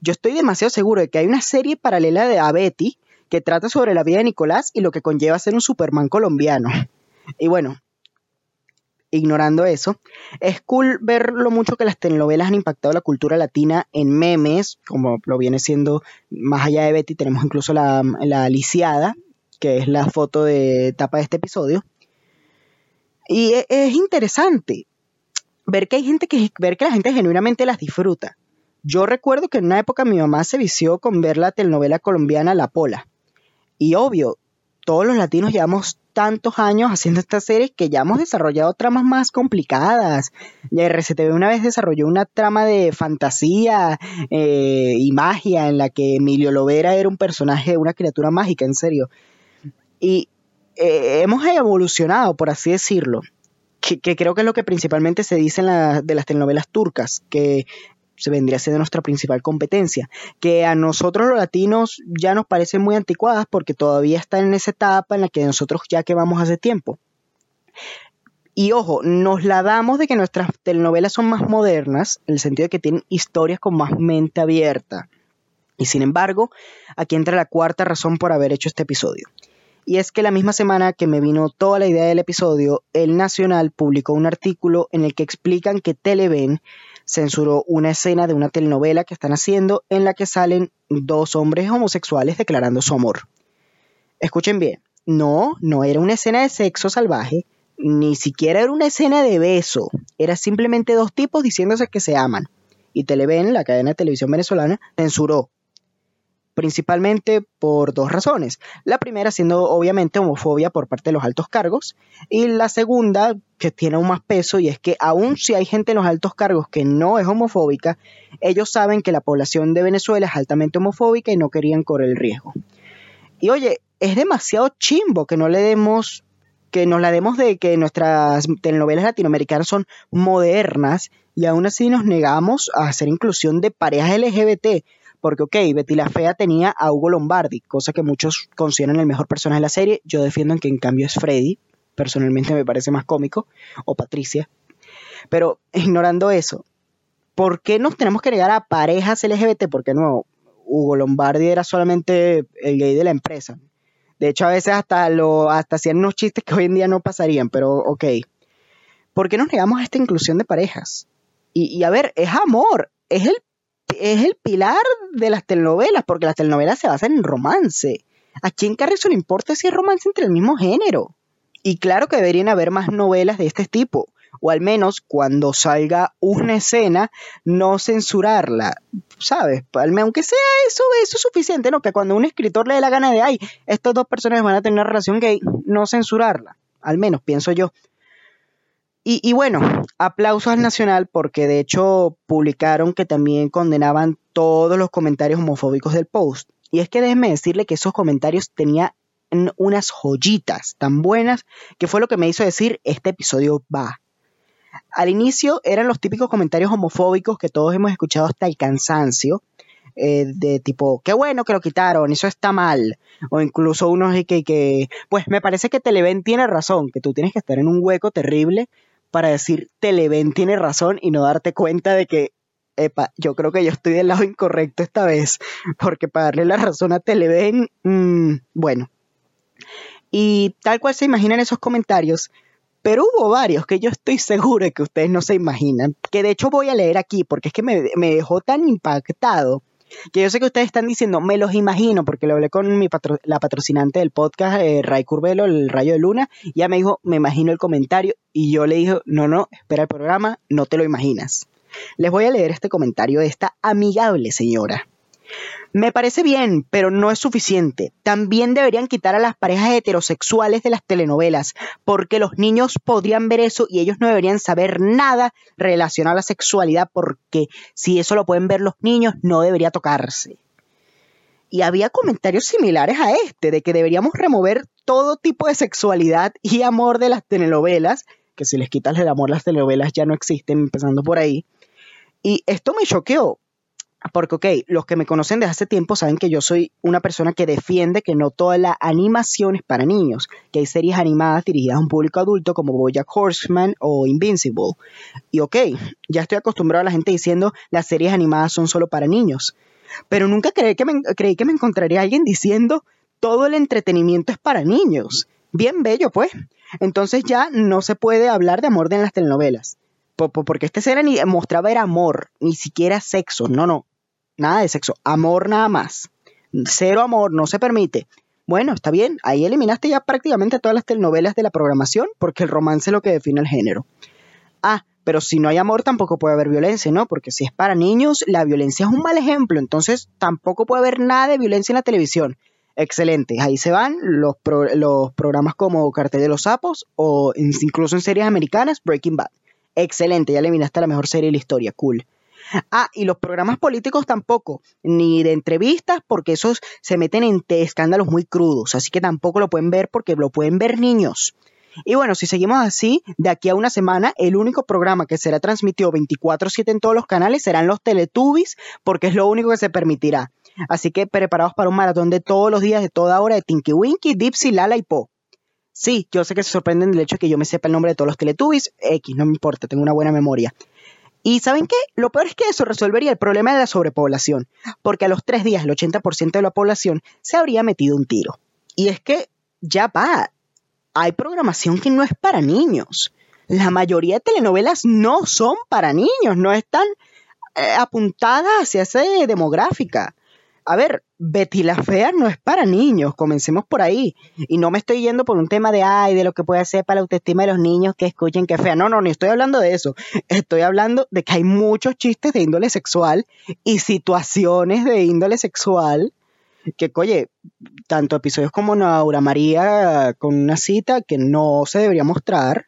Yo estoy demasiado seguro de que hay una serie paralela de a Betty que trata sobre la vida de Nicolás y lo que conlleva ser un Superman colombiano. Y bueno, ignorando eso, es cool ver lo mucho que las telenovelas han impactado la cultura latina en memes, como lo viene siendo más allá de Betty, tenemos incluso la, la lisiada, que es la foto de tapa de este episodio. Y e- es interesante ver que hay gente que ver que la gente genuinamente las disfruta. Yo recuerdo que en una época mi mamá se vició con ver la telenovela colombiana La Pola. Y obvio, todos los latinos llevamos tantos años haciendo estas series que ya hemos desarrollado tramas más complicadas. Ya RCTV una vez desarrolló una trama de fantasía eh, y magia en la que Emilio Lovera era un personaje, una criatura mágica, en serio. Y eh, hemos evolucionado, por así decirlo, que, creo que es lo que principalmente se dice de las telenovelas turcas, que se vendría siendo nuestra principal competencia, que a nosotros los latinos ya nos parecen muy anticuadas porque todavía están en esa etapa en la que nosotros ya que vamos hace tiempo. Y ojo, nos la damos de que nuestras telenovelas son más modernas, en el sentido de que tienen historias con más mente abierta. Y sin embargo, aquí entra la cuarta razón por haber hecho este episodio. Y es que la misma semana que me vino toda la idea del episodio, El Nacional publicó un artículo en el que explican que Televen censuró una escena de una telenovela que están haciendo en la que salen dos hombres homosexuales declarando su amor. Escuchen bien, no, no era una escena de sexo salvaje, ni siquiera era una escena de beso, era simplemente dos tipos diciéndose que se aman. Y Televen, la cadena de televisión venezolana, censuró principalmente por dos razones. La primera siendo obviamente homofobia por parte de los altos cargos y la segunda que tiene aún más peso y es que aun si hay gente en los altos cargos que no es homofóbica, ellos saben que la población de Venezuela es altamente homofóbica y no querían correr el riesgo. Y oye, es demasiado chimbo que no le demos que nos la demos de que nuestras telenovelas latinoamericanas son modernas y aún así nos negamos a hacer inclusión de parejas LGBT porque, ok, Betty la Fea tenía a Hugo Lombardi, cosa que muchos consideran el mejor personaje de la serie. Yo defiendo en que en cambio es Freddy. Personalmente me parece más cómico. O Patricia. Pero ignorando eso, ¿por qué nos tenemos que negar a parejas LGBT? Porque no, Hugo Lombardi era solamente el gay de la empresa. De hecho, a veces hasta, lo, hasta hacían unos chistes que hoy en día no pasarían, pero ok. ¿Por qué nos negamos a esta inclusión de parejas? Y, y a ver, es amor, es el es el pilar de las telenovelas, porque las telenovelas se basan en romance. ¿A quién carrizo le importa si es romance entre el mismo género? Y claro que deberían haber más novelas de este tipo, o al menos cuando salga una escena, no censurarla, ¿sabes? Aunque sea eso, eso es suficiente, ¿no? Que cuando un escritor le dé la gana de, ay, estos dos personajes van a tener una relación gay, no censurarla, al menos pienso yo. Y, y, bueno, aplausos al Nacional porque de hecho publicaron que también condenaban todos los comentarios homofóbicos del post. Y es que déjenme decirle que esos comentarios tenían unas joyitas tan buenas que fue lo que me hizo decir este episodio va. Al inicio eran los típicos comentarios homofóbicos que todos hemos escuchado hasta el cansancio. Eh, de tipo, qué bueno que lo quitaron, eso está mal. O incluso unos que, que, pues me parece que Televen tiene razón, que tú tienes que estar en un hueco terrible para decir Televen tiene razón y no darte cuenta de que epa, yo creo que yo estoy del lado incorrecto esta vez, porque para darle la razón a Televen, mmm, bueno. Y tal cual se imaginan esos comentarios, pero hubo varios que yo estoy seguro de que ustedes no se imaginan, que de hecho voy a leer aquí, porque es que me, me dejó tan impactado que yo sé que ustedes están diciendo, me los imagino, porque lo hablé con mi la patrocinante del podcast, eh, Ray Curvelo, el Rayo de Luna, y ella me dijo, me imagino el comentario, y yo le dije, no, no, espera el programa, no te lo imaginas. Les voy a leer este comentario de esta amigable señora. Me parece bien, pero no es suficiente. También deberían quitar a las parejas heterosexuales de las telenovelas, porque los niños podrían ver eso y ellos no deberían saber nada relacionado a la sexualidad, porque si eso lo pueden ver los niños, no debería tocarse. Y había comentarios similares a este, de que deberíamos remover todo tipo de sexualidad y amor de las telenovelas, que si les quitas el amor las telenovelas ya no existen, empezando por ahí. Y esto me choqueó, porque, ok, los que me conocen desde hace tiempo saben que yo soy una persona que defiende que no toda la animación es para niños, que hay series animadas dirigidas a un público adulto como Bojack Horseman o Invincible. Y ok, ya estoy acostumbrado a la gente diciendo las series animadas son solo para niños. Pero nunca creí que me, creí que me encontraría alguien diciendo todo el entretenimiento es para niños. Bien bello, pues. Entonces ya no se puede hablar de amor en las telenovelas. Porque este serie mostraba era amor, ni siquiera sexo. No, no nada de sexo, amor nada más. Cero amor, no se permite. Bueno, está bien, ahí eliminaste ya prácticamente todas las telenovelas de la programación porque el romance es lo que define el género. Ah, pero si no hay amor tampoco puede haber violencia, ¿no? Porque si es para niños, la violencia es un mal ejemplo, entonces tampoco puede haber nada de violencia en la televisión. Excelente, ahí se van los, programas como Cartel de los Sapos o incluso en series americanas, Breaking Bad. Excelente, ya eliminaste la mejor serie de la historia, cool. Ah, y los programas políticos tampoco, ni de entrevistas, porque esos se meten en escándalos muy crudos, así que tampoco lo pueden ver porque lo pueden ver niños. Y bueno, si seguimos así, de aquí a una semana, el único programa que será transmitido 24/7 en todos los canales serán los Teletubbies, porque es lo único que se permitirá. Así que preparados para un maratón de todos los días, de toda hora, de Tinky Winky, Dipsy, Lala y Po. Sí, yo sé que se sorprenden del hecho de que yo me sepa el nombre de todos los Teletubbies. X, no me importa, tengo una buena memoria. Y ¿saben qué? Lo peor es que eso resolvería el problema de la sobrepoblación, porque a los tres días el 80% de la población se habría metido un tiro. Y es que ya va, hay programación que no es para niños. La mayoría de telenovelas no son para niños, no están eh, apuntadas hacia esa demográfica. A ver, Betty la Fea no es para niños, comencemos por ahí. Y no me estoy yendo por un tema de, ay, de lo que puede hacer para la autoestima de los niños que escuchen que fea. No, no, ni estoy hablando de eso. Estoy hablando de que hay muchos chistes de índole sexual y situaciones de índole sexual que, oye, tanto episodios como Naura María con una cita que no se debería mostrar,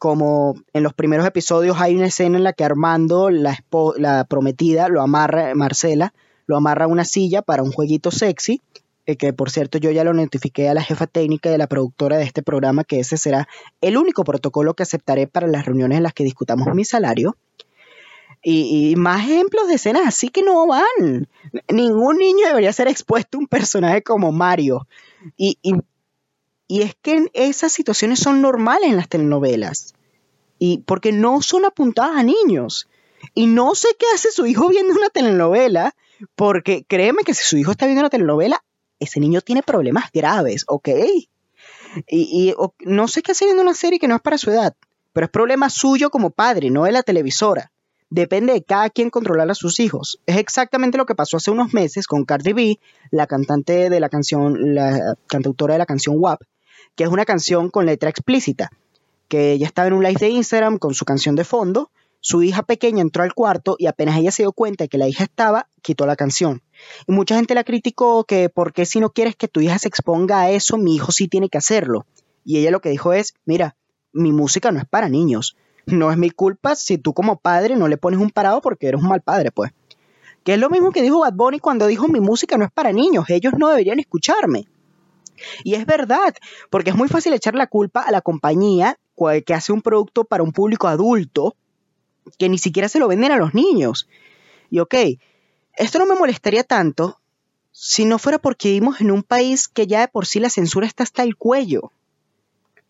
como en los primeros episodios hay una escena en la que Armando, la, la prometida, lo amarra Marcela lo amarra a una silla para un jueguito sexy, eh, que por cierto yo ya lo notifiqué a la jefa técnica de la productora de este programa que ese será el único protocolo que aceptaré para las reuniones en las que discutamos mi salario. Y, más ejemplos de escenas así que no van. Ningún niño debería ser expuesto a un personaje como Mario. Y, y es que esas situaciones son normales en las telenovelas. Y porque no son apuntadas a niños. Y no sé qué hace su hijo viendo una telenovela porque créeme que si su hijo está viendo la telenovela, ese niño tiene problemas graves, ¿ok? Y, no sé qué hace viendo una serie que no es para su edad, pero es problema suyo como padre, no de la televisora. Depende de cada quien controlar a sus hijos. Es exactamente lo que pasó hace unos meses con Cardi B, la cantante de la canción, la cantautora de la canción WAP, que es una canción con letra explícita, que ella estaba en un live de Instagram con su canción de fondo su hija pequeña entró al cuarto y apenas ella se dio cuenta de que la hija estaba, quitó la canción. Y mucha gente la criticó que por qué si no quieres que tu hija se exponga a eso, mi hijo sí tiene que hacerlo. Y ella lo que dijo es, mira, mi música no es para niños. No es mi culpa si tú como padre no le pones un parado porque eres un mal padre, pues. Que es lo mismo que dijo Bad Bunny cuando dijo mi música no es para niños, ellos no deberían escucharme. Y es verdad, porque es muy fácil echar la culpa a la compañía que hace un producto para un público adulto que ni siquiera se lo venden a los niños. Y ok, esto no me molestaría tanto si no fuera porque vivimos en un país que ya de por sí la censura está hasta el cuello.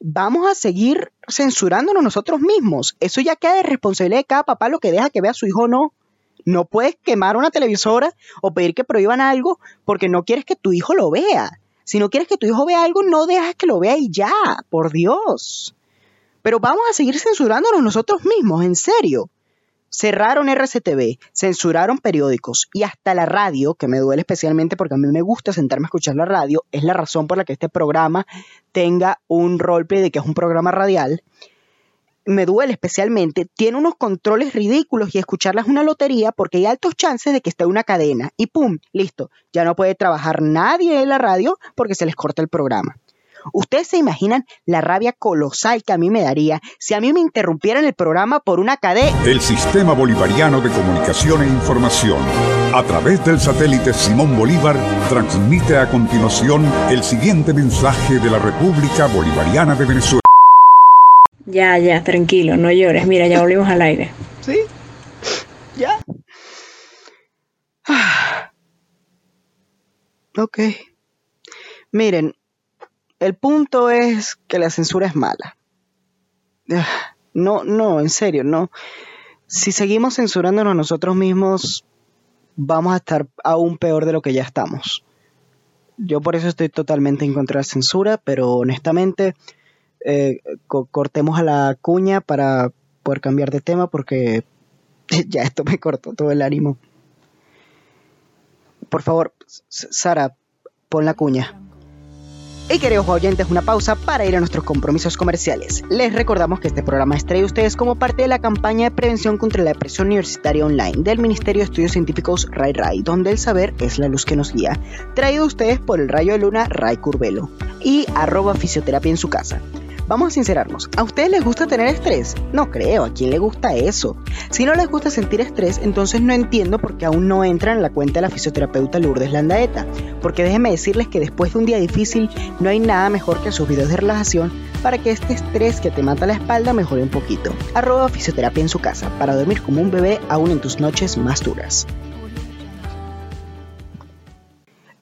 Vamos a seguir censurándonos nosotros mismos. Eso ya queda de responsabilidad de cada papá lo que deja que vea a su hijo o no. No puedes quemar una televisora o pedir que prohíban algo porque no quieres que tu hijo lo vea. Si no quieres que tu hijo vea algo, no dejas que lo vea y ya, por Dios. Pero vamos a seguir censurándonos nosotros mismos, en serio. Cerraron RCTV, censuraron periódicos y hasta la radio, que me duele especialmente porque a mí me gusta sentarme a escuchar la radio, es la razón por la que este programa tenga un roleplay de que es un programa radial. Me duele especialmente, tiene unos controles ridículos y escucharla es una lotería porque hay altos chances de que esté una cadena y ¡pum! Listo, ya no puede trabajar nadie en la radio porque se les corta el programa. Ustedes se imaginan la rabia colosal que a mí me daría si a mí me interrumpieran el programa por una cadena. El Sistema Bolivariano de Comunicación e Información, a través del satélite Simón Bolívar, transmite a continuación el siguiente mensaje de la República Bolivariana de Venezuela. Ya, ya, tranquilo, no llores. Mira, ya volvimos al aire. ¿Sí? ¿Ya? Ok. Miren, el punto es que la censura es mala. No, no, en serio, no. Si seguimos censurándonos nosotros mismos, vamos a estar aún peor de lo que ya estamos. Yo por eso estoy totalmente en contra de la censura, pero honestamente eh, cortemos a la cuña para poder cambiar de tema porque ya esto me cortó todo el ánimo. Por favor, Sara, pon la cuña. Y queridos oyentes, una pausa para ir a nuestros compromisos comerciales. Les recordamos que este programa es traído a ustedes como parte de la campaña de prevención contra la depresión universitaria online del Ministerio de Estudios Científicos Ray Ray, donde el saber es la luz que nos guía. Traído a ustedes por el rayo de luna Ray Curvelo y arroba fisioterapia en su casa. Vamos a sincerarnos, ¿a ustedes les gusta tener estrés? No creo, ¿a quién le gusta eso? Si no les gusta sentir estrés, entonces no entiendo por qué aún no entran en la cuenta de la fisioterapeuta Lourdes Landaeta, porque déjenme decirles que después de un día difícil no hay nada mejor que sus videos de relajación para que este estrés que te mata la espalda mejore un poquito. Arroba fisioterapia en su casa, para dormir como un bebé aún en tus noches más duras.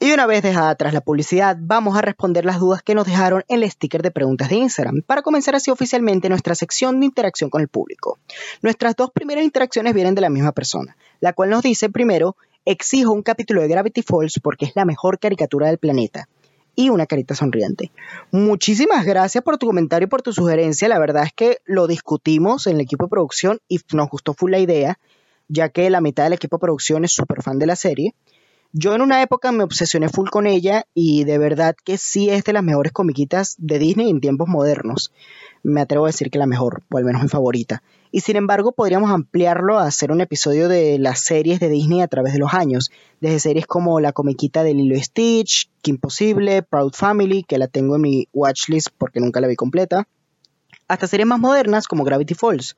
Y una vez dejada atrás la publicidad, vamos a responder las dudas que nos dejaron en el sticker de preguntas de Instagram, para comenzar así oficialmente nuestra sección de interacción con el público. Nuestras dos primeras interacciones vienen de la misma persona, la cual nos dice primero, exijo un capítulo de Gravity Falls porque es la mejor caricatura del planeta. Y una carita sonriente. Muchísimas gracias por tu comentario y por tu sugerencia. La verdad es que lo discutimos en el equipo de producción y nos gustó full la idea, ya que la mitad del equipo de producción es súper fan de la serie. Yo en una época me obsesioné full con ella y de verdad que sí es de las mejores comiquitas de Disney en tiempos modernos. Me atrevo a decir que la mejor, o al menos mi favorita. Y sin embargo podríamos ampliarlo a hacer un episodio de las series de Disney a través de los años. Desde series como la comiquita de Lilo Stitch, Kim Possible, Proud Family, que la tengo en mi watchlist porque nunca la vi completa. Hasta series más modernas como Gravity Falls.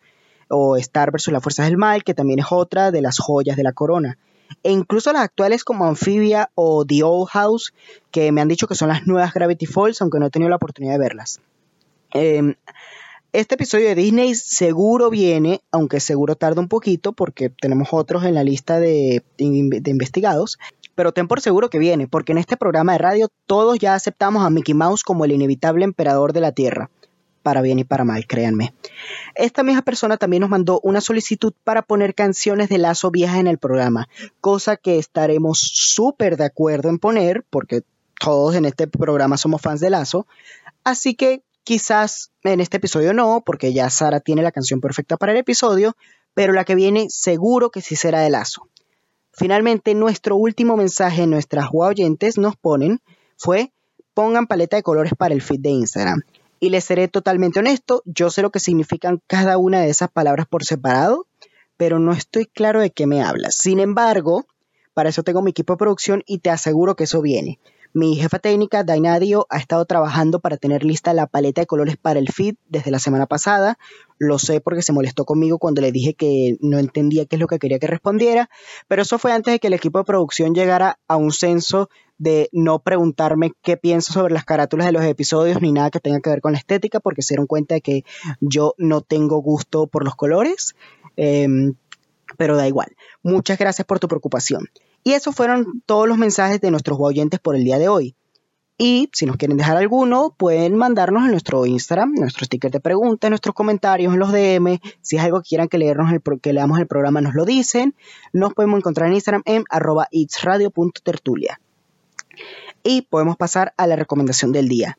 O Star vs. las Fuerzas del Mal, que también es otra de las joyas de la corona e incluso las actuales como Amphibia o The Old House, que me han dicho que son las nuevas Gravity Falls, aunque no he tenido la oportunidad de verlas. Em, este episodio de Disney seguro viene, aunque seguro tarda un poquito, porque tenemos otros en la lista de, de investigados, pero ten por seguro que viene, porque en este programa de radio todos ya aceptamos a Mickey Mouse como el inevitable emperador de la Tierra para bien y para mal, créanme. Esta misma persona también nos mandó una solicitud para poner canciones de Lazo viejas en el programa, cosa que estaremos súper de acuerdo en poner, porque todos en este programa somos fans de Lazo, así que quizás en este episodio no, porque ya Sara tiene la canción perfecta para el episodio, pero la que viene seguro que sí será de Lazo. Finalmente, nuestro último mensaje en nuestras oyentes nos ponen fue pongan paleta de colores para el feed de Instagram. Y les seré totalmente honesto, yo sé lo que significan cada una de esas palabras por separado, pero no estoy claro de qué me hablas. Sin embargo, para eso tengo mi equipo de producción y te aseguro que eso viene. Mi jefa técnica, Dainadio, ha estado trabajando para tener lista la paleta de colores para el feed desde la semana pasada. Lo sé porque se molestó conmigo cuando le dije que no entendía qué es lo que quería que respondiera, pero eso fue antes de que el equipo de producción llegara a un censo de no preguntarme qué pienso sobre las carátulas de los episodios ni nada que tenga que ver con la estética, porque se dieron cuenta de que yo no tengo gusto por los colores. Em, pero da igual. Muchas gracias por tu preocupación. Y esos fueron todos los mensajes de nuestros oyentes por el día de hoy. Y si nos quieren dejar alguno, pueden mandarnos en nuestro Instagram, nuestro sticker de preguntas, nuestros comentarios en los DM. Si es algo que quieran que, leernos el, que leamos el programa, nos lo dicen. Nos podemos encontrar en Instagram en arroba itsradio.tertulia. Y podemos pasar a la recomendación del día.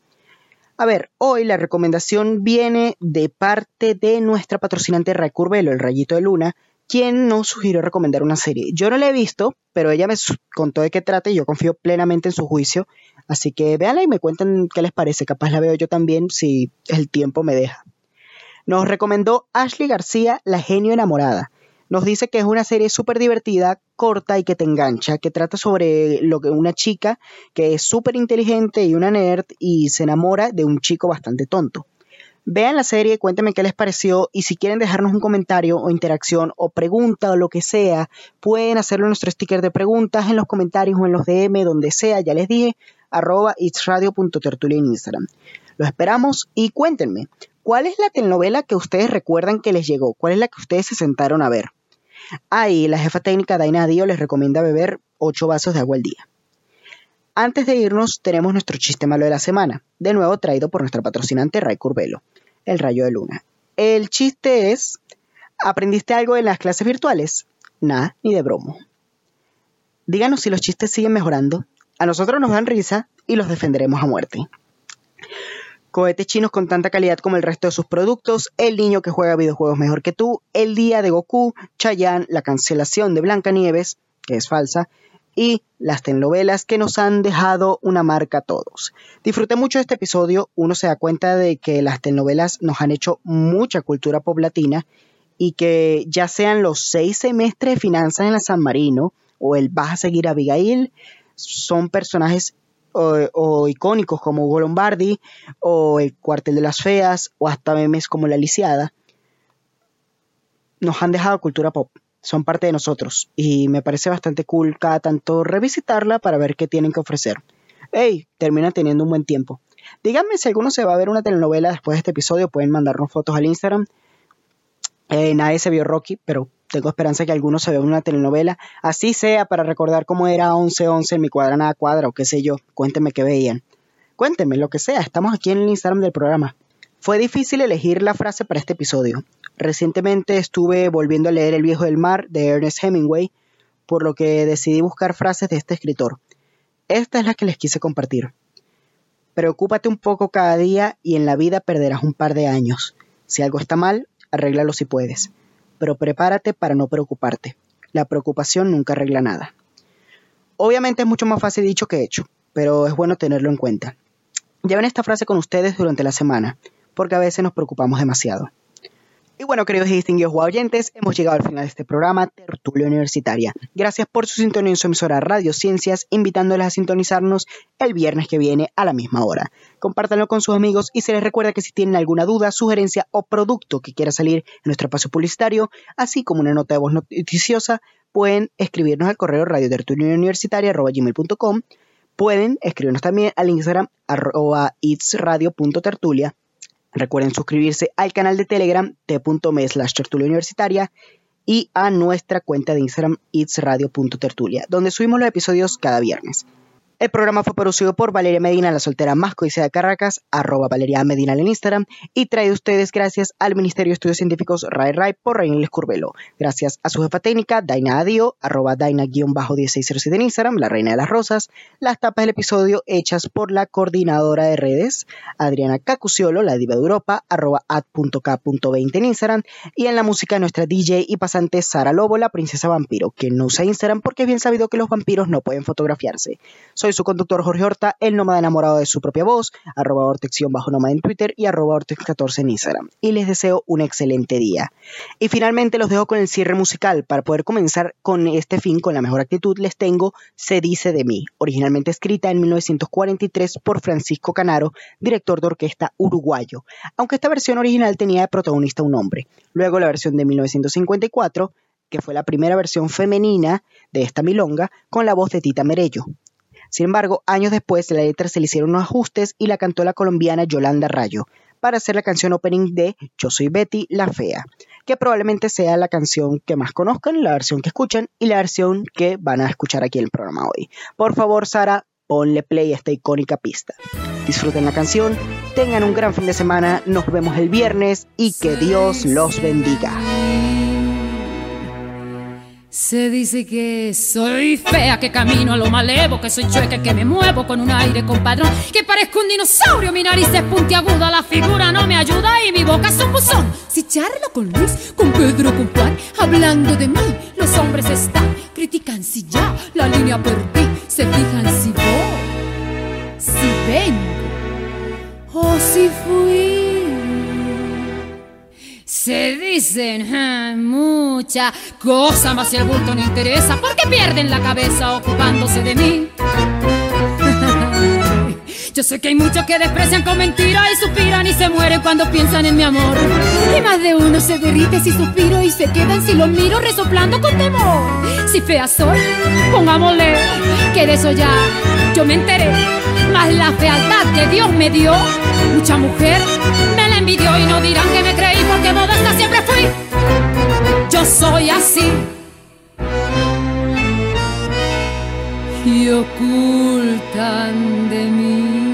A ver, hoy la recomendación viene de parte de nuestra patrocinante Ray Curvelo, el Rayito de Luna, quien nos sugirió recomendar una serie. Yo no la he visto, pero ella me contó de qué trata y yo confío plenamente en su juicio. Así que véanla y me cuenten qué les parece. Capaz la veo yo también si el tiempo me deja. Nos recomendó Ashley García, La Genio Enamorada. Nos dice que es una serie súper divertida, corta y que te engancha, que trata sobre lo que una chica que es súper inteligente y una nerd y se enamora de un chico bastante tonto. Vean la serie, cuéntenme qué les pareció y si quieren dejarnos un comentario o interacción o pregunta o lo que sea, pueden hacerlo en nuestro sticker de preguntas en los comentarios o en los DM, donde sea, ya les dije, arroba itsradio.tertulia en Instagram. Los esperamos y cuéntenme, ¿cuál es la telenovela que ustedes recuerdan que les llegó? ¿Cuál es la que ustedes se sentaron a ver? Ahí la jefa técnica Daina Dio les recomienda beber 8 vasos de agua al día. Antes de irnos, tenemos nuestro chiste malo de la semana, de nuevo traído por nuestra patrocinante Ray Curvelo, el rayo de luna. El chiste es, ¿aprendiste algo en las clases virtuales? Nada, ni de bromo. Díganos si los chistes siguen mejorando. A nosotros nos dan risa y los defenderemos a muerte. Cohetes chinos con tanta calidad como el resto de sus productos, el niño que juega videojuegos mejor que tú, el día de Goku, Chayanne, la cancelación de Blancanieves, que es falsa, y las telenovelas que nos han dejado una marca a todos. Disfruté mucho de este episodio, uno se da cuenta de que las telenovelas nos han hecho mucha cultura poblatina y que ya sean los seis semestres de finanzas en la San Marino o el Vas a seguir a Abigail, son personajes o, icónicos como Hugo Lombardi o el Cuartel de las Feas o hasta memes como La Lisiada, nos han dejado cultura pop son parte de nosotros y me parece bastante cool cada tanto revisitarla para ver qué tienen que ofrecer. ¡Ey! Termina teniendo un buen tiempo. Díganme si alguno se va a ver una telenovela después de este episodio, pueden mandarnos fotos al Instagram. Eh, nadie se vio Rocky, pero tengo esperanza que alguno se vea una telenovela, así sea para recordar cómo era 11-11 en mi cuadra nada cuadra o qué sé yo. Cuéntenme qué veían. Cuéntenme lo que sea, estamos aquí en el Instagram del programa. Fue difícil elegir la frase para este episodio. Recientemente estuve volviendo a leer El viejo del mar de Ernest Hemingway, por lo que decidí buscar frases de este escritor. Esta es la que les quise compartir. Preocúpate un poco cada día y en la vida perderás un par de años. Si algo está mal, arréglalo si puedes. Pero prepárate para no preocuparte. La preocupación nunca arregla nada. Obviamente es mucho más fácil dicho que hecho, pero es bueno tenerlo en cuenta. Lleven esta frase con ustedes durante la semana porque a veces nos preocupamos demasiado. Y bueno, queridos y distinguidos oyentes, hemos llegado al final de este programa Tertulia Universitaria. Gracias por su sintonía en su emisora Radio Ciencias, invitándoles a sintonizarnos el viernes que viene a la misma hora. Compártanlo con sus amigos y se les recuerda que si tienen alguna duda, sugerencia o producto que quiera salir en nuestro espacio publicitario, así como una nota de voz noticiosa, pueden escribirnos al correo radiotertuliauniversitaria.com Pueden escribirnos también al Instagram arroba itsradio.tertulia Recuerden suscribirse al canal de Telegram t.me slash tertulia universitaria y a nuestra cuenta de Instagram itsradio.tertulia, donde subimos los episodios cada viernes. El programa fue producido por Valeria Medina, la soltera más codiciada de Caracas, arroba Valeria Medina en Instagram, y trae ustedes gracias al Ministerio de Estudios Científicos Ray Ray por Reinel Curvelo. Gracias a su jefa técnica, Daina Adio, arroba Daina-1607 en Instagram, la reina de las rosas, las tapas del episodio hechas por la coordinadora de redes, Adriana Cacuciolo, la diva de Europa, arroba ad.k.20 en Instagram, y en la música nuestra DJ y pasante Sara Lobo, la princesa vampiro, que no usa Instagram porque es bien sabido que los vampiros no pueden fotografiarse. Soy su conductor Jorge Horta, el nómada enamorado de su propia voz, arroba ortexión bajo nómada en Twitter y arroba ortex14 en Instagram. Y les deseo un excelente día. Y finalmente los dejo con el cierre musical. Para poder comenzar con este fin con la mejor actitud, les tengo Se dice de mí, originalmente escrita en 1943 por Francisco Canaro, director de orquesta uruguayo, aunque esta versión original tenía de protagonista un hombre. Luego la versión de 1954 que fue la primera versión femenina de esta milonga, con la voz de Tita Merello. Sin embargo, años después de la letra se le hicieron unos ajustes y la cantó la colombiana Yolanda Rayo para hacer la canción opening de Yo soy Betty la Fea, que probablemente sea la canción que más conozcan, la versión que escuchan y la versión que van a escuchar aquí en el programa hoy. Por favor, Sara, ponle play a esta icónica pista. Disfruten la canción, tengan un gran fin de semana, nos vemos el viernes y que Dios los bendiga. Se dice que soy fea, que camino a lo malevo, que soy chueca, que me muevo con un aire compadrón, que parezco un dinosaurio, mi nariz es puntiaguda, la figura no me ayuda y mi boca es un buzón. Si charlo con Luis, con Pedro, con Juan, hablando de mí, los hombres están, critican si ya la línea perdí, se fijan si voy, si vengo o si fui. Se dicen ah, muchas cosas, más si el bulto no interesa, porque pierden la cabeza ocupándose de mí. Yo sé que hay muchos que desprecian con mentiras y suspiran y se mueren cuando piensan en mi amor. Y más de uno se derrite si suspiro y se quedan si los miro resoplando con temor. Si fea soy, pongámosle que de eso ya yo me enteré. Más la fealdad que Dios me dio, mucha mujer me la envidió y no dirán que me creí porque modesta siempre fui. Yo soy así. Y ocultan de mí.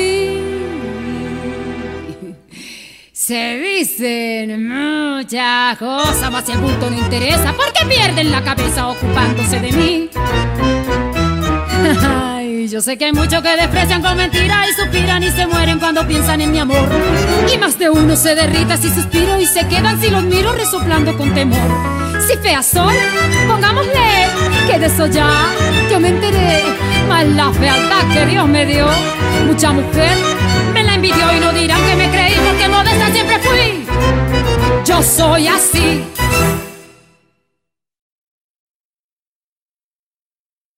Se dicen muchas cosas, más si el bulto no interesa, porque pierden la cabeza ocupándose de mí. Yo sé que hay muchos que desprecian con mentiras y suspiran y se mueren cuando piensan en mi amor. Y más de uno se derrita si suspiro y se quedan si los miro resoplando con temor. Si fea soy, pongámosle que de eso ya yo me enteré. Más la fealdad que Dios me dio, mucha mujer me la envidió y no dirán que me creí que modesta siempre fui. Yo soy así.